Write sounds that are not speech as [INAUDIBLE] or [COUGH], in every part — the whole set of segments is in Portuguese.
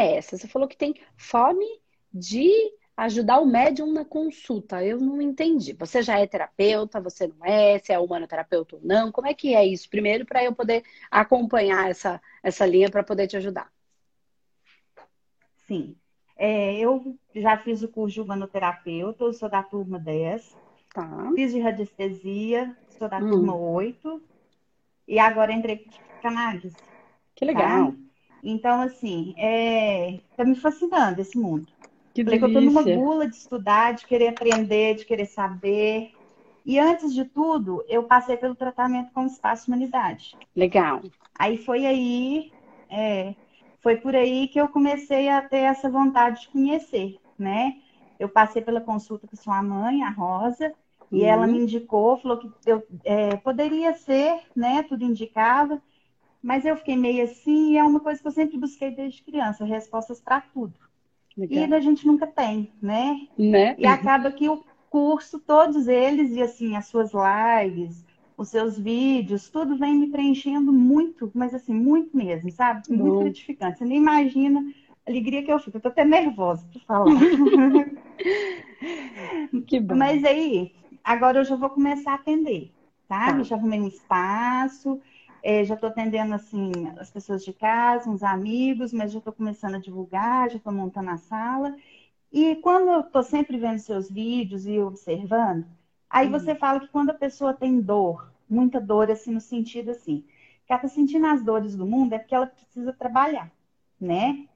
é essa? Você falou que tem fome de ajudar o médium na consulta. Eu não entendi. Você já é terapeuta, você não é, se é humanoterapeuta ou não? Como é que é isso? Primeiro, para eu poder acompanhar essa, essa linha para poder te ajudar. Sim. É, eu já fiz o curso de humanoterapeuta, eu sou da turma 10. Tá. Fiz de radiestesia, sou da hum. turma 8. E agora entrei com canais. Que legal. Tá? Então, assim, é, tá me fascinando esse mundo. Que Falei que eu tô numa gula de estudar, de querer aprender, de querer saber. E antes de tudo, eu passei pelo tratamento com espaço humanidade. Legal. Aí foi aí, é, foi por aí que eu comecei a ter essa vontade de conhecer, né? Eu passei pela consulta com sua mãe, a Rosa, e uhum. ela me indicou, falou que eu é, poderia ser, né? Tudo indicava, mas eu fiquei meio assim, e é uma coisa que eu sempre busquei desde criança, respostas para tudo. Legal. E a gente nunca tem, né? né? E acaba que o curso, todos eles, e assim, as suas lives, os seus vídeos, tudo vem me preenchendo muito, mas assim, muito mesmo, sabe? Muito Bom. gratificante. Você nem imagina a alegria que eu fico. Eu tô até nervosa para falar. [LAUGHS] que bom. Mas aí, agora eu já vou começar a atender, sabe? Tá. Já arrumei um espaço, é, já estou atendendo assim as pessoas de casa, uns amigos, mas já estou começando a divulgar, já estou montando a sala. E quando eu estou sempre vendo seus vídeos e observando, aí uhum. você fala que quando a pessoa tem dor, muita dor, assim, no sentido assim, que ela está sentindo as dores do mundo, é porque ela precisa trabalhar, né?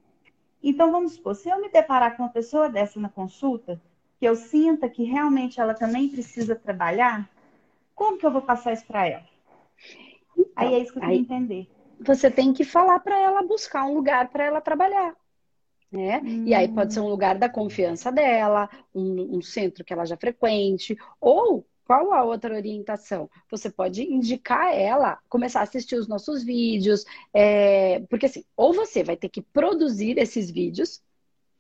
Então, vamos supor, se eu me deparar com uma pessoa dessa na consulta, que eu sinta que realmente ela também precisa trabalhar, como que eu vou passar isso para ela? Aí é isso que eu queria entender. Você tem que falar para ela buscar um lugar para ela trabalhar. Né? Hum. E aí pode ser um lugar da confiança dela, um, um centro que ela já frequente, ou qual a outra orientação? Você pode indicar ela começar a assistir os nossos vídeos, é, porque assim, ou você vai ter que produzir esses vídeos,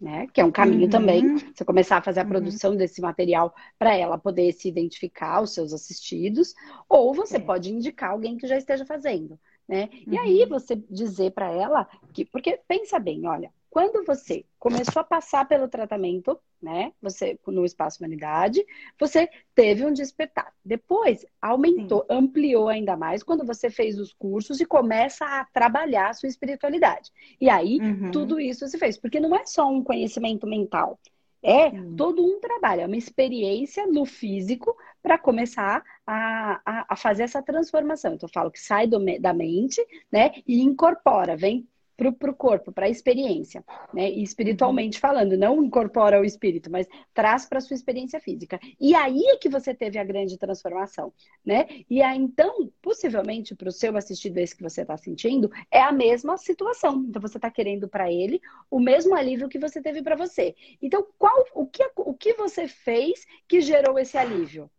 né? Que é um caminho uhum. também. Você começar a fazer a uhum. produção desse material para ela poder se identificar os seus assistidos, ou você é. pode indicar alguém que já esteja fazendo, né? Uhum. E aí uhum. você dizer para ela que, porque pensa bem, olha, quando você começou a passar pelo tratamento, né? Você no espaço humanidade, você teve um despertar. Depois aumentou, Sim. ampliou ainda mais quando você fez os cursos e começa a trabalhar a sua espiritualidade. E aí uhum. tudo isso se fez, porque não é só um conhecimento mental. É todo um trabalho, é uma experiência no físico para começar a, a, a, fazer essa transformação. Então, eu falo que sai do, da mente, né, e incorpora, vem para o corpo, para a experiência, né? E espiritualmente falando, não incorpora o espírito, mas traz para a sua experiência física. E aí é que você teve a grande transformação, né? E aí, então, possivelmente, para o seu assistido esse que você está sentindo, é a mesma situação. Então, você está querendo para ele o mesmo alívio que você teve para você. Então, qual, o, que, o que você fez que gerou esse alívio?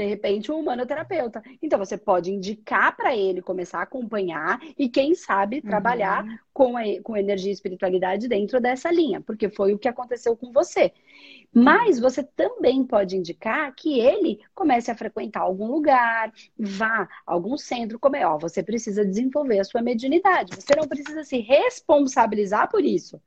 De repente, um humanoterapeuta. Então, você pode indicar para ele começar a acompanhar e, quem sabe, uhum. trabalhar uhum. com, a, com energia e espiritualidade dentro dessa linha, porque foi o que aconteceu com você. Mas você também pode indicar que ele comece a frequentar algum lugar, vá a algum centro, como é, ó, você precisa desenvolver a sua mediunidade. Você não precisa se responsabilizar por isso.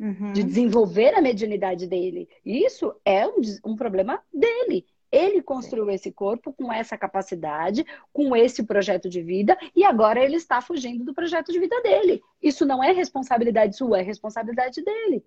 Uhum. De desenvolver a mediunidade dele. Isso é um, um problema dele. Ele construiu esse corpo com essa capacidade, com esse projeto de vida, e agora ele está fugindo do projeto de vida dele. Isso não é responsabilidade sua, é responsabilidade dele.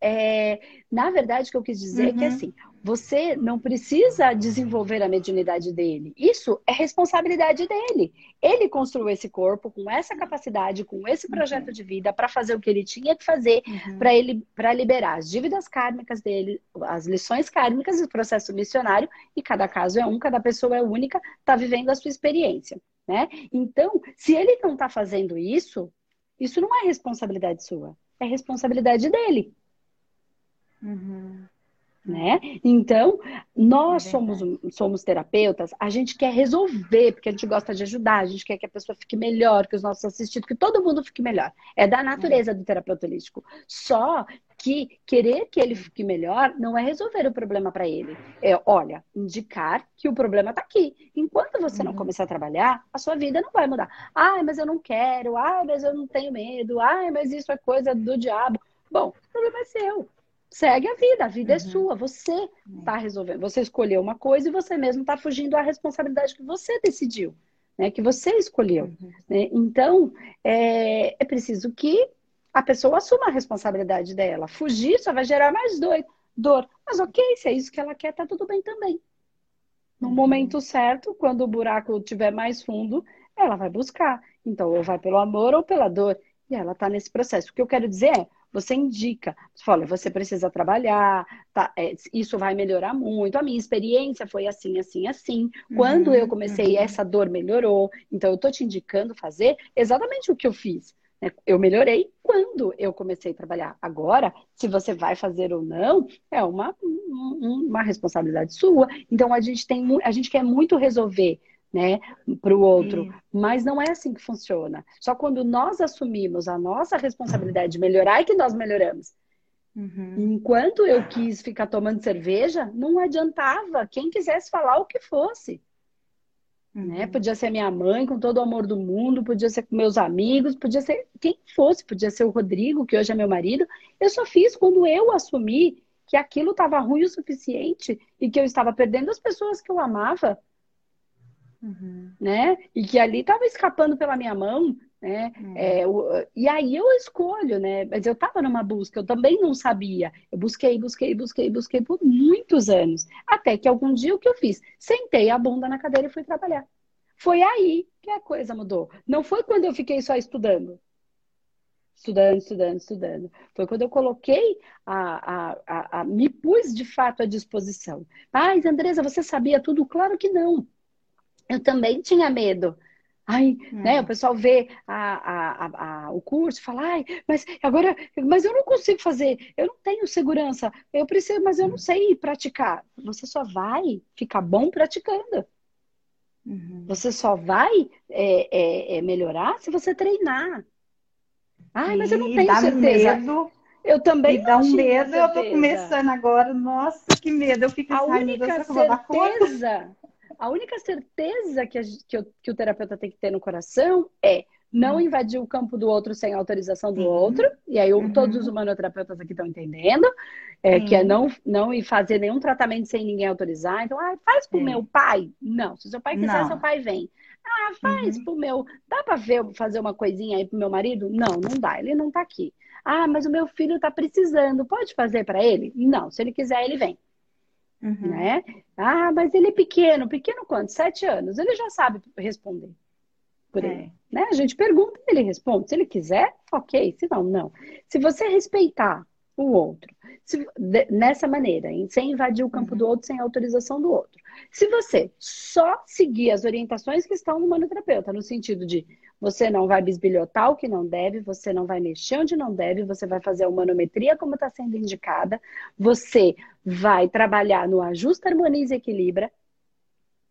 É, na verdade, o que eu quis dizer uhum. é que uhum. assim, você não precisa desenvolver a mediunidade dele. Isso é responsabilidade dele. Ele construiu esse corpo com essa capacidade, com esse projeto de vida para fazer o que ele tinha que fazer uhum. para ele para liberar as dívidas kármicas dele, as lições kármicas do processo missionário. E cada caso é um, cada pessoa é única, está vivendo a sua experiência, né? Então, se ele não está fazendo isso, isso não é responsabilidade sua, é responsabilidade dele. Uhum né? Então, nós é somos, somos terapeutas, a gente quer resolver, porque a gente gosta de ajudar, a gente quer que a pessoa fique melhor, que os nossos assistidos, que todo mundo fique melhor. É da natureza é. do terapeuta holístico. Só que querer que ele fique melhor não é resolver o problema para ele. É, olha, indicar que o problema está aqui. Enquanto você não uhum. começar a trabalhar, a sua vida não vai mudar. Ah, mas eu não quero. Ah, mas eu não tenho medo. Ah, mas isso é coisa do diabo. Bom, o problema é seu. Segue a vida, a vida é uhum. é sua, você está resolvendo. Você escolheu uma coisa e você mesmo está fugindo à responsabilidade que você decidiu, né? Que você escolheu. Uhum. Né? Então, é, é preciso que a pessoa assuma a responsabilidade dela. Fugir só vai gerar mais dor. dor. Mas ok, se é isso que ela quer, tá tudo bem também. No uhum. momento certo, quando o buraco tiver mais fundo, ela vai buscar. Então, ou vai pelo amor ou pela dor. E ela está nesse processo. O que eu quero dizer é, você indica, você fala, você precisa trabalhar, tá, é, isso vai melhorar muito. A minha experiência foi assim, assim, assim. Quando uhum, eu comecei, uhum. essa dor melhorou. Então, eu estou te indicando fazer exatamente o que eu fiz. Né? Eu melhorei quando eu comecei a trabalhar. Agora, se você vai fazer ou não, é uma, uma responsabilidade sua. Então, a gente tem, a gente quer muito resolver né, para o outro. Sim. Mas não é assim que funciona. Só quando nós assumimos a nossa responsabilidade de melhorar é que nós melhoramos. Uhum. Enquanto eu quis ficar tomando cerveja, não adiantava. Quem quisesse falar o que fosse. Né? Podia ser minha mãe, com todo o amor do mundo, podia ser com meus amigos, podia ser quem fosse, podia ser o Rodrigo, que hoje é meu marido. Eu só fiz quando eu assumi que aquilo estava ruim o suficiente e que eu estava perdendo as pessoas que eu amava Uhum. Né? E que ali estava escapando pela minha mão, né? Uhum. É, o, e aí eu escolho, né? Mas eu estava numa busca, eu também não sabia. Eu busquei, busquei, busquei, busquei por muitos anos. Até que algum dia o que eu fiz? Sentei a bunda na cadeira e fui trabalhar. Foi aí que a coisa mudou. Não foi quando eu fiquei só estudando. Estudando, estudando, estudando. Foi quando eu coloquei a, a, a, a me pus de fato à disposição. Mas, Andresa, você sabia tudo? Claro que não eu também tinha medo. Ai, hum. né? O pessoal vê a, a, a, o curso e fala, ai, mas agora, mas eu não consigo fazer, eu não tenho segurança, eu preciso, mas eu não sei praticar. Você só vai ficar bom praticando. Uhum. Você só vai é, é, é, melhorar se você treinar. Ai, mas eu não tenho certeza. Medo. Eu também. Me dá um medo, certeza. eu tô começando agora. Nossa, que medo. Eu fico a única certeza a única certeza que, a, que, o, que, o, terapeuta tem que ter no coração é não uhum. invadir o campo do outro sem autorização do uhum. outro. E aí uhum. todos os humanoterapeutas aqui estão entendendo. É, que é não, não ir fazer nenhum tratamento sem ninguém autorizar. Então, ah, faz pro meu pai? Não. Se seu pai quiser, não. seu pai vem. Ah, faz uhum. pro meu. Dá para ver fazer uma coisinha aí pro meu marido? Não, não dá. Ele não tá aqui. Ah, mas o meu filho tá precisando. Pode fazer para ele? Não. Se ele quiser, ele vem. Uhum. Né? Ah, mas ele é pequeno. Pequeno quanto? Sete anos. Ele já sabe responder por é. ele. Né? A gente pergunta e ele responde. Se ele quiser, ok. Se não, não. Se você respeitar o outro, se, nessa maneira, sem invadir o campo uhum. do outro, sem autorização do outro. Se você só seguir as orientações que estão no manoterapeuta, no sentido de você não vai bisbilhotar o que não deve, você não vai mexer onde não deve, você vai fazer a manometria como está sendo indicada, você vai trabalhar no ajuste, harmoniza e equilibra,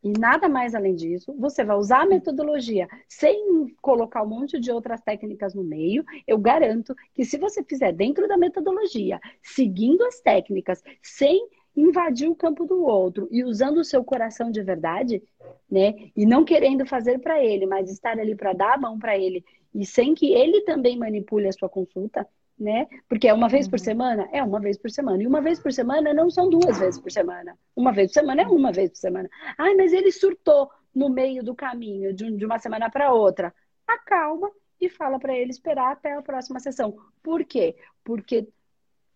e nada mais além disso, você vai usar a metodologia sem colocar um monte de outras técnicas no meio. Eu garanto que se você fizer dentro da metodologia, seguindo as técnicas, sem invadir o campo do outro e usando o seu coração de verdade, né? E não querendo fazer para ele, mas estar ali para dar a mão para ele e sem que ele também manipule a sua consulta, né? Porque é uma vez por uhum. semana? É uma vez por semana. E uma vez por semana não são duas vezes por semana. Uma vez por semana é uma vez por semana. Ai, mas ele surtou no meio do caminho, de uma semana para outra. Acalma e fala para ele esperar até a próxima sessão. Por quê? Porque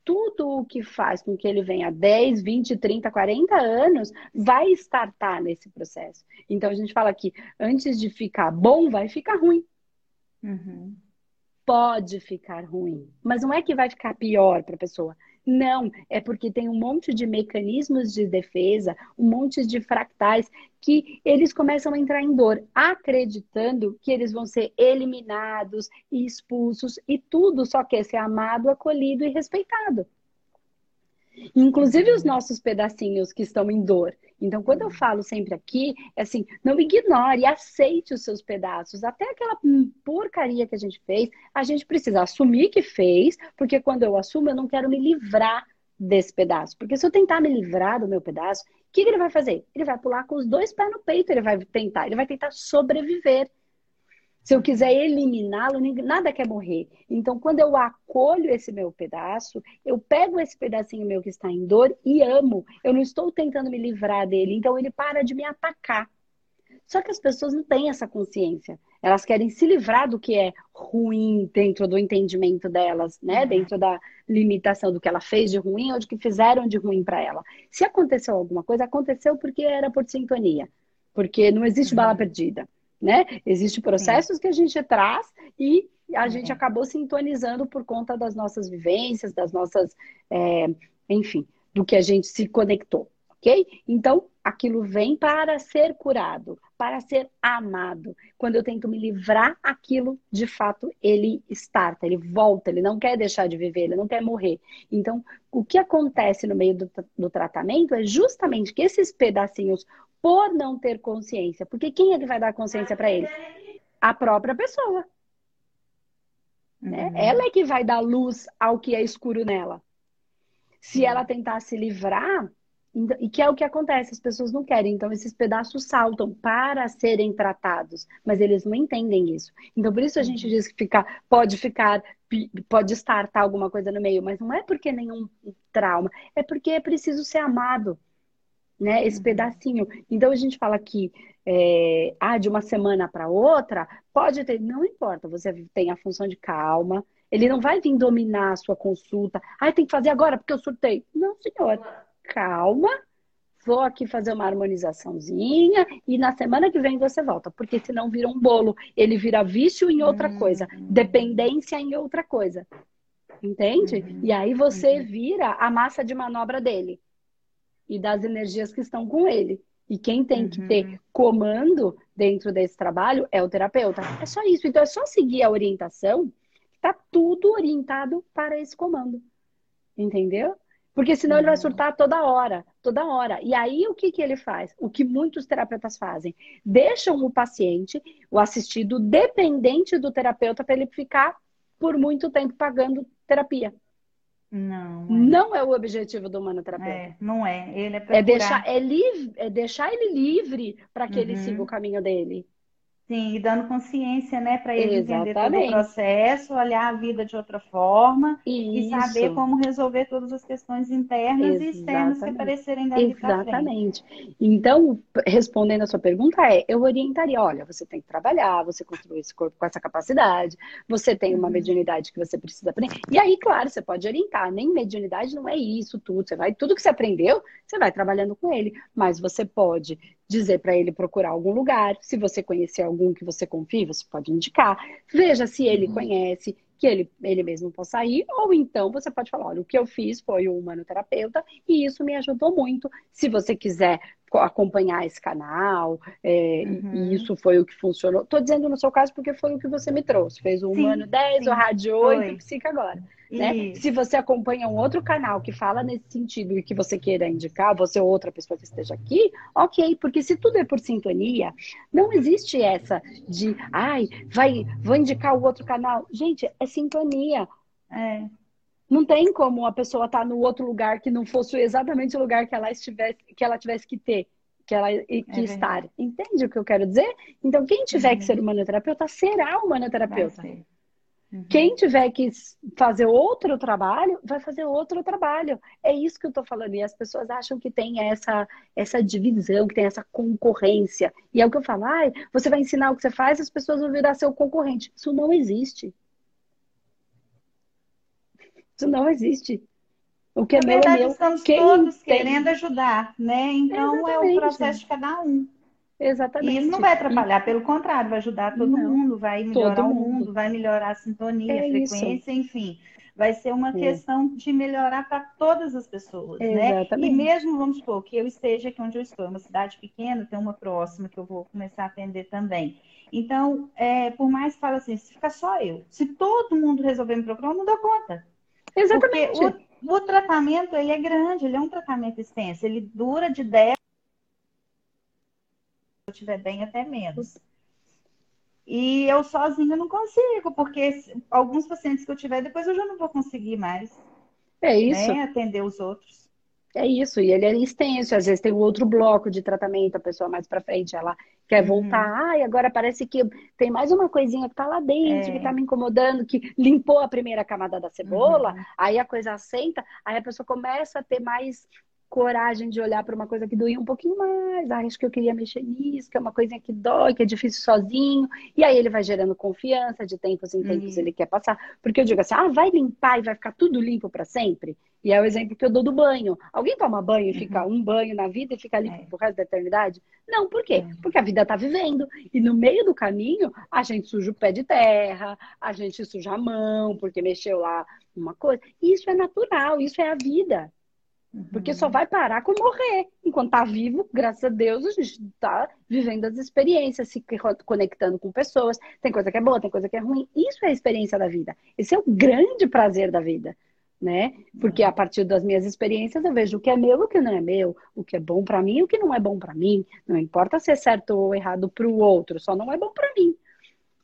tudo o que faz com que ele venha 10, 20, 30, 40 anos vai startar nesse processo. Então a gente fala que antes de ficar bom, vai ficar ruim. Uhum. Pode ficar ruim, mas não é que vai ficar pior para a pessoa. Não, é porque tem um monte de mecanismos de defesa, um monte de fractais que eles começam a entrar em dor, acreditando que eles vão ser eliminados e expulsos e tudo só quer ser amado, acolhido e respeitado. Inclusive os nossos pedacinhos que estão em dor, Então, quando eu falo sempre aqui, é assim, não ignore, aceite os seus pedaços. Até aquela porcaria que a gente fez, a gente precisa assumir que fez, porque quando eu assumo, eu não quero me livrar desse pedaço. Porque se eu tentar me livrar do meu pedaço, o que, que ele vai fazer? Ele vai pular com os dois pés no peito, ele vai tentar, ele vai tentar sobreviver. Se eu quiser eliminá-lo, nada quer morrer. Então, quando eu acolho esse meu pedaço, eu pego esse pedacinho meu que está em dor e amo. Eu não estou tentando me livrar dele. Então, ele para de me atacar. Só que as pessoas não têm essa consciência. Elas querem se livrar do que é ruim dentro do entendimento delas, né? Uhum. Dentro da limitação do que ela fez de ruim ou do que fizeram de ruim para ela. Se aconteceu alguma coisa, aconteceu porque era por sintonia. Porque não existe bala uhum. perdida né? Existem processos Sim. que a gente traz e a uhum. gente acabou sintonizando por conta das nossas vivências, das nossas, é, enfim, do que a gente se conectou, ok? Então, aquilo vem para ser curado, para ser amado. Quando eu tento me livrar, aquilo, de fato, ele starta, ele volta, ele não quer deixar de viver, ele não quer morrer. Então, o que acontece no meio do, do tratamento é justamente que esses pedacinhos por não ter consciência. Porque quem é que vai dar consciência para ele? A própria pessoa. Né? Uhum. Ela é que vai dar luz ao que é escuro nela. Se ela tentar se livrar, e que é o que acontece, as pessoas não querem. Então, esses pedaços saltam para serem tratados, mas eles não entendem isso. Então, por isso a gente uhum. diz que fica, pode ficar, pode estartar alguma coisa no meio, mas não é porque nenhum trauma, é porque é preciso ser amado né? Esse pedacinho. Então a gente fala que é, ah, de uma semana para outra, pode ter, não importa, você tem a função de calma, ele não vai vir dominar a sua consulta. Ah, tem que fazer agora porque eu surtei. Não, senhor, calma. Vou aqui fazer uma harmonizaçãozinha e na semana que vem você volta, porque senão vira um bolo. Ele vira vício em outra uhum. coisa, dependência em outra coisa. Entende? Uhum. E aí você uhum. vira a massa de manobra dele e das energias que estão com ele. E quem tem uhum. que ter uhum. comando dentro desse trabalho é o terapeuta. É só isso. Então é só seguir a orientação, está tudo orientado para esse comando. Entendeu? Porque senão uhum. ele vai uhum. surtar toda hora, toda hora. E aí o que, que ele faz? O que muitos terapeutas fazem? Deixam o paciente, o assistido, dependente do terapeuta para ele ficar por muito tempo pagando terapia. Não. É. Não é o objetivo do humanoterapeuta. É, não é. Ele é, é deixar é, livre, é deixar ele livre para que uhum. ele siga o caminho dele. Sim, e dando consciência, né, para ele Exatamente. entender todo o processo, olhar a vida de outra forma Isso. e saber como resolver todas as questões internas Exatamente. e externas que aparecerem dali Exatamente. Então, respondendo a sua pergunta é, eu orientaria, olha, você tem que trabalhar, você construir esse corpo com essa capacidade, você tem uma uhum. mediunidade que você precisa aprender. E aí, claro, você pode orientar, nem mediunidade não é isso tudo, você vai, tudo que você aprendeu, você vai trabalhando com ele, mas você pode dizer para ele procurar algum lugar. Se você conhecer algum que você confie, você pode indicar. Veja se ele uhum. conhece, que ele, ele mesmo possa ir, ou então você pode falar: olha, o que eu fiz foi o humanoterapeuta e isso me ajudou muito. Se você quiser acompanhar esse canal, é, uhum. e isso foi o que funcionou. Estou dizendo no seu caso porque foi o que você me trouxe. Fez o Humano sim, 10, sim, o Rádio 8, foi. o Psica agora. Né? Se você acompanha um outro canal que fala nesse sentido e que você queira indicar, você ou outra pessoa que esteja aqui, ok, porque se tudo é por sintonia, não existe essa de, ai, vai, vou indicar o outro canal. Gente, é sintonia. É. Não tem como a pessoa estar tá no outro lugar que não fosse exatamente o lugar que ela estivesse, que ela tivesse que ter, que ela que é estar. Entende o que eu quero dizer? Então, quem tiver uhum. que ser humanoterapeuta será humanoterapeuta. Uhum. Quem tiver que fazer outro trabalho, vai fazer outro trabalho. É isso que eu estou falando. E as pessoas acham que tem essa, essa divisão, que tem essa concorrência. E é o que eu falo, ah, você vai ensinar o que você faz, as pessoas vão virar seu concorrente. Isso não existe. Isso não existe. O que é Na meu verdade, é meu. estamos Quem todos tem... querendo ajudar, né? Então Exatamente. é o processo de cada um. Exatamente. E isso não vai atrapalhar, pelo contrário, vai ajudar todo não, mundo, vai melhorar o mundo. vai melhorar a sintonia, é a frequência, isso. enfim. Vai ser uma é. questão de melhorar para todas as pessoas, né? E mesmo, vamos supor, que eu esteja aqui onde eu estou, uma cidade pequena, tem uma próxima que eu vou começar a atender também. Então, é, por mais que fale assim, se ficar só eu, se todo mundo resolver me procurar, eu não dou conta. Exatamente. Porque o, o tratamento, ele é grande, ele é um tratamento extenso, ele dura de 10 estiver bem, até menos. E eu sozinha não consigo, porque alguns pacientes que eu tiver, depois eu já não vou conseguir mais. É isso. Né, atender os outros. É isso, e ele é extenso, às vezes tem outro bloco de tratamento, a pessoa mais para frente, ela quer uhum. voltar, ai, agora parece que tem mais uma coisinha que tá lá dentro, é. que tá me incomodando, que limpou a primeira camada da cebola, uhum. aí a coisa assenta, aí a pessoa começa a ter mais coragem de olhar para uma coisa que doía um pouquinho mais. Ah, acho que eu queria mexer nisso, que é uma coisinha que dói, que é difícil sozinho. E aí ele vai gerando confiança, de tempos em tempos uhum. ele quer passar. Porque eu digo assim, ah, vai limpar e vai ficar tudo limpo para sempre. E é o exemplo que eu dou do banho. Alguém toma banho e fica uhum. um banho na vida e fica limpo é. pro resto da eternidade? Não, por quê? É. Porque a vida tá vivendo. E no meio do caminho, a gente suja o pé de terra, a gente suja a mão, porque mexeu lá uma coisa. Isso é natural, isso é a vida. Porque só vai parar com morrer. Enquanto tá vivo, graças a Deus, a gente tá vivendo as experiências, se conectando com pessoas. Tem coisa que é boa, tem coisa que é ruim. Isso é a experiência da vida. Esse é o grande prazer da vida, né? Porque a partir das minhas experiências eu vejo o que é meu e o que não é meu, o que é bom para mim e o que não é bom para mim. Não importa se é certo ou errado para o outro, só não é bom para mim.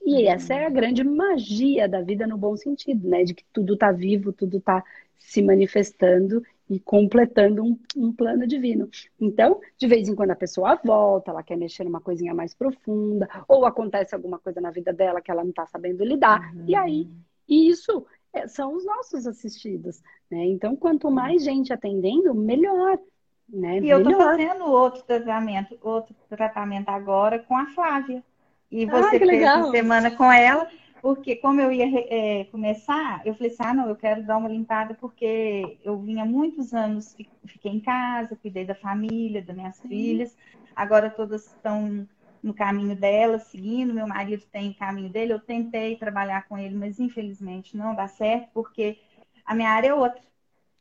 E essa é a grande magia da vida no bom sentido, né? De que tudo tá vivo, tudo tá se manifestando e completando um, um, plano divino. Então, de vez em quando a pessoa volta, ela quer mexer numa coisinha mais profunda, ou acontece alguma coisa na vida dela que ela não está sabendo lidar, uhum. e aí isso é, são os nossos assistidos, né? Então, quanto mais gente atendendo, melhor. Né? E melhor. eu estou fazendo outro tratamento, outro tratamento agora com a Flávia. E você ah, fez uma semana com ela. Porque como eu ia é, começar, eu falei assim, ah, não, eu quero dar uma limpada porque eu vinha muitos anos, fiquei em casa, cuidei da família, das minhas Sim. filhas. Agora todas estão no caminho delas, seguindo. Meu marido tem o caminho dele. Eu tentei trabalhar com ele, mas infelizmente não dá certo, porque a minha área é outra,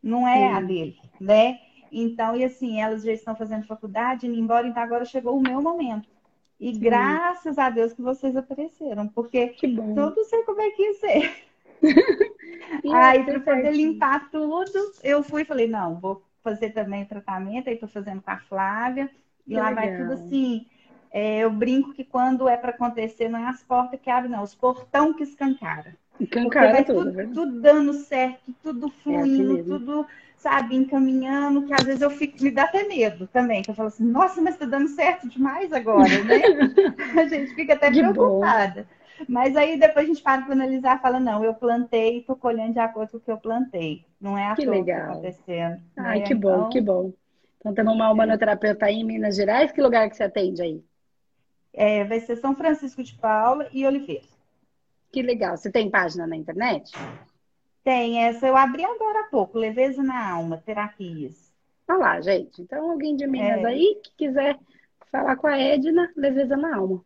não é Sim. a dele, né? Então, e assim, elas já estão fazendo faculdade, indo embora, então agora chegou o meu momento. E Sim. graças a Deus que vocês apareceram, porque tudo sei como é que ia ser. [LAUGHS] aí, para poder limpar tudo, eu fui e falei: não, vou fazer também o tratamento. Aí, estou fazendo com a Flávia. E que lá legal. vai tudo assim. É, eu brinco que quando é para acontecer, não é as portas que abrem, não, os portão que escancara. Escancara vai tudo, tudo, tudo, dando certo, tudo fluindo, é assim tudo sabe, encaminhando, que às vezes eu fico, me dá até medo também, que eu falo assim, nossa, mas tá dando certo demais agora, né? [LAUGHS] [LAUGHS] a gente fica até preocupada. Mas aí depois a gente para para analisar e fala, não, eu plantei e tô colhendo de acordo com o que eu plantei. Não é a que legal. que tá acontecendo. Ai, né? que bom, então... que bom. Então temos uma humanoterapeuta aí em Minas Gerais, que lugar que você atende aí? É, vai ser São Francisco de Paula e Oliveira. Que legal. Você tem página na internet? Tem essa, eu abri agora há pouco, Leveza na Alma, Terapias. Olha lá, gente. Então, alguém de Minas é. aí que quiser falar com a Edna, Leveza na Alma.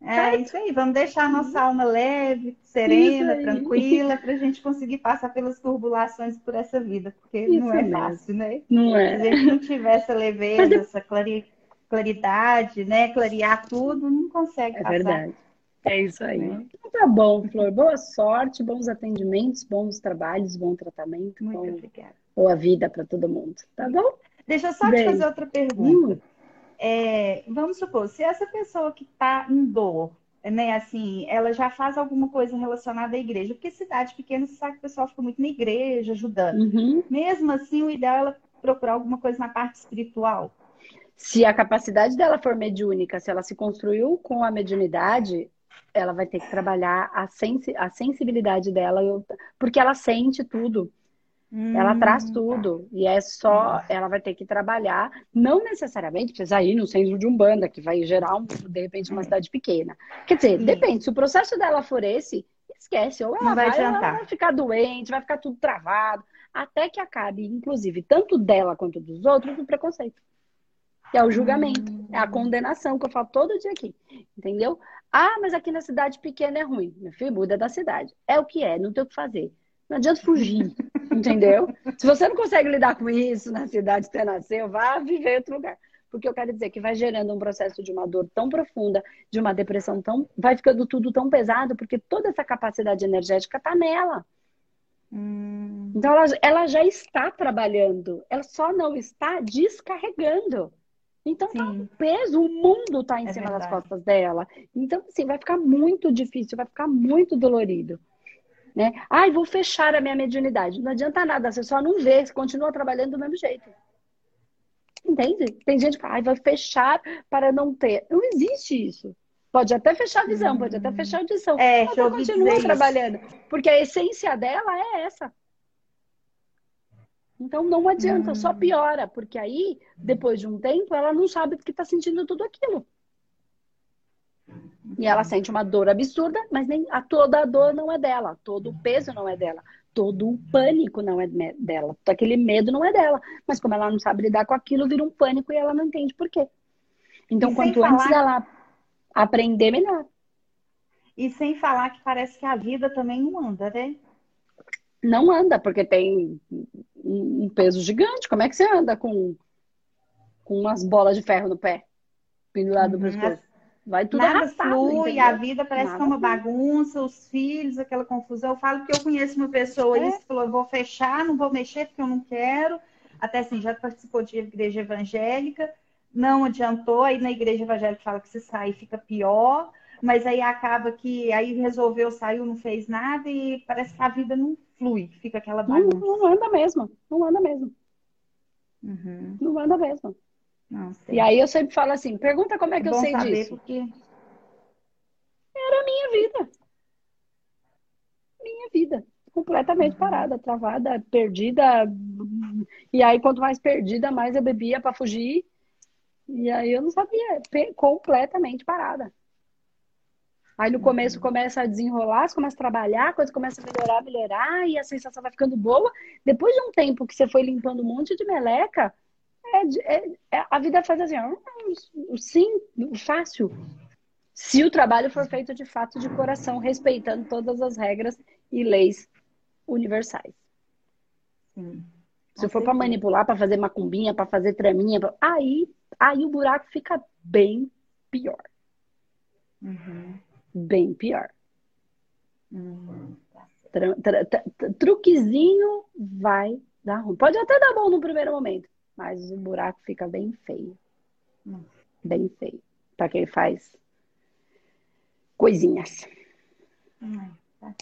É certo? isso aí, vamos deixar a nossa alma leve, serena, tranquila, para a gente conseguir passar pelas turbulações por essa vida, porque isso não é mesmo. fácil, né? Não é. Se a gente não tiver essa leveza, essa claridade, né? Clarear tudo, não consegue é passar. Verdade. É isso aí. Né? Então tá bom, Flor. Boa sorte, bons atendimentos, bons trabalhos, bom tratamento. Muito bom, obrigada. Boa vida para todo mundo. Tá bom? Deixa eu só Bem. te fazer outra pergunta. Hum. É, vamos supor, se essa pessoa que está em dor, né, assim, ela já faz alguma coisa relacionada à igreja, porque cidade pequena, você sabe que o pessoal fica muito na igreja, ajudando. Uhum. Mesmo assim, o ideal é ela procurar alguma coisa na parte espiritual. Se a capacidade dela for mediúnica, se ela se construiu com a mediunidade, ela vai ter que trabalhar a, sensi a sensibilidade dela, porque ela sente tudo. Hum. Ela traz tudo. E é só, hum. ela vai ter que trabalhar, não necessariamente precisa ir no centro de Umbanda, que vai gerar, um, de repente, uma é. cidade pequena. Quer dizer, Sim. depende. Se o processo dela for esse, esquece. Ou ela não vai, vai, ela vai ficar doente, vai ficar tudo travado. Até que acabe, inclusive, tanto dela quanto dos outros, o preconceito que é o julgamento, hum. é a condenação que eu falo todo dia aqui, entendeu? Ah, mas aqui na cidade pequena é ruim. Meu filho, muda da cidade. É o que é, não tem o que fazer. Não adianta fugir, [LAUGHS] entendeu? Se você não consegue lidar com isso na cidade que você nasceu, vá viver em outro lugar. Porque eu quero dizer que vai gerando um processo de uma dor tão profunda, de uma depressão tão. Vai ficando tudo tão pesado, porque toda essa capacidade energética está nela. Hum. Então ela, ela já está trabalhando, ela só não está descarregando. Então, tá um peso, o mundo está em é cima verdade. das costas dela. Então, assim, vai ficar muito difícil, vai ficar muito dolorido. Né? Ai, vou fechar a minha mediunidade. Não adianta nada, você só não vê, você continua trabalhando do mesmo jeito. Entende? Tem gente que fala, ai, vai fechar para não ter. Não existe isso. Pode até fechar a visão, pode até fechar a audição. É, mas você continua trabalhando. Porque a essência dela é essa. Então não adianta, hum. só piora, porque aí, depois de um tempo, ela não sabe que está sentindo tudo aquilo. E ela sente uma dor absurda, mas nem a toda a dor não é dela, todo o peso não é dela, todo o pânico não é dela, aquele medo não é dela. Mas como ela não sabe lidar com aquilo, vira um pânico e ela não entende por quê. Então, e quanto antes falar... dela aprender, melhor. E sem falar que parece que a vida também não anda, né? Não anda, porque tem um peso gigante. Como é que você anda com, com umas bolas de ferro no pé? Pendurado uhum. no pescoço? Vai tudo Nada flui, entendeu? a vida parece Nada que é uma bagunça, os filhos, aquela confusão. Eu falo que eu conheço uma pessoa é. que falou, vou fechar, não vou mexer porque eu não quero. Até assim, já participou de igreja evangélica, não adiantou, aí na igreja evangélica fala que se sai fica pior, mas aí acaba que aí resolveu, saiu, não fez nada e parece que a vida não flui, fica aquela bagunça. Não, não anda mesmo, não anda mesmo. Uhum. Não anda mesmo. Não, e aí eu sempre falo assim, pergunta como é que é eu sei disso. Porque... Era a minha vida. Minha vida. Completamente uhum. parada, travada, perdida. E aí, quanto mais perdida, mais eu bebia para fugir. E aí eu não sabia, completamente parada. Aí no começo começa a desenrolar, você começa a trabalhar, a coisa começa a melhorar, melhorar, e a sensação vai ficando boa. Depois de um tempo que você foi limpando um monte de meleca, é, é, é a vida faz assim, sim, fácil. Se o trabalho for feito de fato de coração, respeitando todas as regras e leis universais. Sim. Se for para manipular, para fazer macumbinha, para fazer traminha, pra... aí, aí o buraco fica bem pior. Uhum bem pior. Hum, truquezinho vai dar ruim. Pode até dar bom no primeiro momento, mas o buraco fica bem feio. Hum. Bem feio. Para quem faz coisinhas. Hum, tá.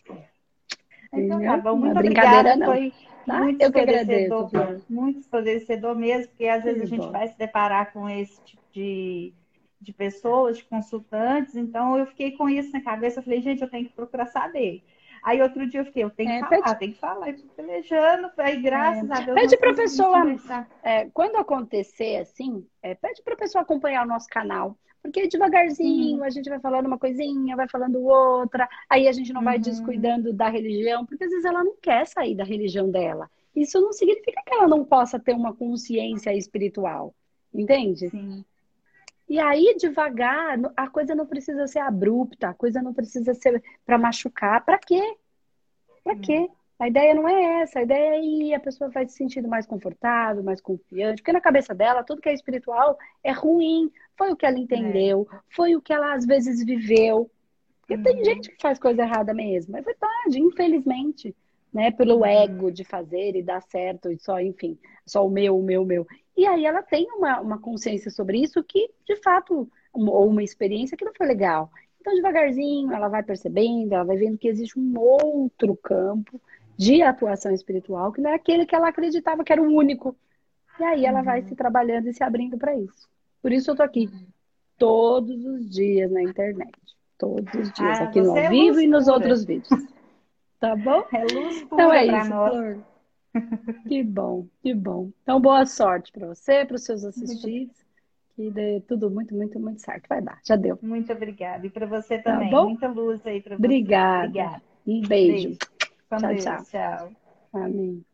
Então, tá bom. Muito brincadeira, não. Foi tá? muito Eu que agradeço. Muito esclarecedor mesmo, porque às vezes a gente vai se deparar com esse tipo de de pessoas, de consultantes, então eu fiquei com isso na cabeça, eu falei, gente, eu tenho que procurar saber. Aí outro dia eu fiquei, eu tenho que é, falar, pede... tenho que falar, e pelejando, aí graças é. a Deus. Pede para a pessoa, é, quando acontecer assim, é, pede para a pessoa acompanhar o nosso canal, porque devagarzinho uhum. a gente vai falando uma coisinha, vai falando outra, aí a gente não vai uhum. descuidando da religião, porque às vezes ela não quer sair da religião dela. Isso não significa que ela não possa ter uma consciência espiritual, entende? Sim. E aí, devagar, a coisa não precisa ser abrupta, a coisa não precisa ser para machucar. Para quê? Para quê? A ideia não é essa, a ideia é ir, a pessoa vai se sentindo mais confortável, mais confiante, porque na cabeça dela, tudo que é espiritual é ruim. Foi o que ela entendeu, é. foi o que ela às vezes viveu. Porque uhum. tem gente que faz coisa errada mesmo, é verdade, infelizmente né? Pelo uhum. ego de fazer e dar certo, e só, enfim, só o meu, o meu, o meu. E aí ela tem uma, uma consciência sobre isso que, de fato, ou uma experiência que não foi legal. Então, devagarzinho, ela vai percebendo, ela vai vendo que existe um outro campo de atuação espiritual, que não é aquele que ela acreditava que era o único. E aí ela vai se trabalhando e se abrindo para isso. Por isso eu tô aqui todos os dias na internet. Todos os dias, ah, aqui no ao é vivo e nos outros vídeos. Tá bom? É luz pura então é isso, nós. Flor. Que bom, que bom. Então, boa sorte para você, para os seus assistidos. [LAUGHS] Que dê tudo muito, muito, muito certo. Vai dar, já deu. Muito obrigada. E para você tá também. Tá? Muita luz aí para você. Obrigada. Obrigada. Um beijo. beijo. tchau, Deus. tchau. Amém.